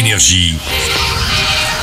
Énergie.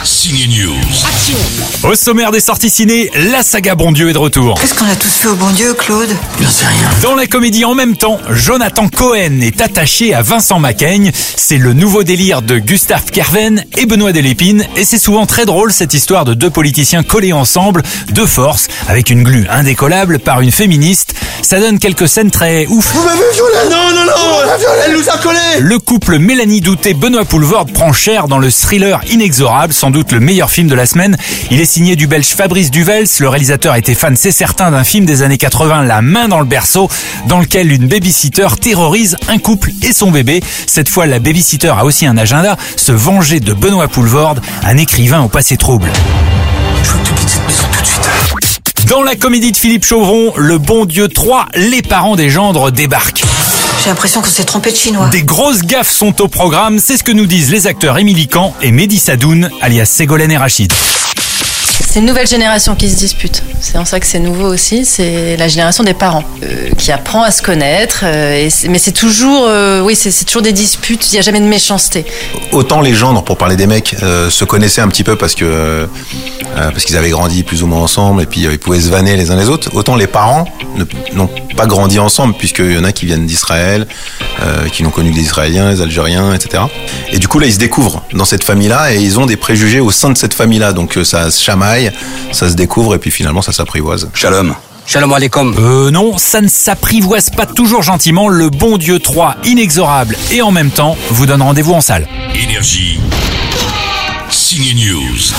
News. Au sommaire des sorties ciné, la saga Bon Dieu est de retour. Qu'est-ce qu'on a tous fait au bon Dieu, Claude? J'en sais rien. Dans la comédie en même temps, Jonathan Cohen est attaché à Vincent Macaigne. C'est le nouveau délire de Gustave Kerven et Benoît Delépine. Et c'est souvent très drôle cette histoire de deux politiciens collés ensemble, de force, avec une glu indécollable par une féministe. Ça donne quelques scènes très ouf. Vous m'avez violé Non, non, non Elle nous a collé Le couple Mélanie Douté-Benoît Poulvord prend cher dans le thriller Inexorable, sans doute le meilleur film de la semaine. Il est signé du belge Fabrice Duvels. Le réalisateur était fan, c'est certain, d'un film des années 80, La main dans le berceau, dans lequel une babysitter terrorise un couple et son bébé. Cette fois, la babysitter a aussi un agenda, se venger de Benoît Poulvord, un écrivain au passé trouble. Je veux que tu quittes cette maison tout de suite. Dans la comédie de Philippe Chauvron, Le Bon Dieu 3, les parents des gendres débarquent. J'ai l'impression qu'on s'est trompé de chinois. Des grosses gaffes sont au programme, c'est ce que nous disent les acteurs Émilie Kahn et Mehdi Sadoun, alias Ségolène et Rachid. C'est une nouvelle génération qui se dispute. C'est en ça que c'est nouveau aussi. C'est la génération des parents euh, qui apprend à se connaître. euh, et mais c'est toujours, euh, oui, c'est toujours des disputes. Il n'y a jamais de méchanceté. Autant les gendres, pour parler des mecs, euh, se connaissaient un petit peu parce que euh, parce qu'ils avaient grandi plus ou moins ensemble et puis euh, ils pouvaient se vanner les uns les autres. Autant les parents n'ont pas grandi ensemble puisqu'il y en a qui viennent d'Israël, euh, qui n'ont connu que des Israéliens, les Algériens, etc. Et du coup là ils se découvrent dans cette famille-là et ils ont des préjugés au sein de cette famille-là. Donc euh, ça se chamaille, ça se découvre et puis finalement ça s'apprivoise. Shalom. Shalom alaikum. Euh non, ça ne s'apprivoise pas toujours gentiment. Le Bon Dieu 3, inexorable et en même temps, vous donne rendez-vous en salle. Énergie. Signe News.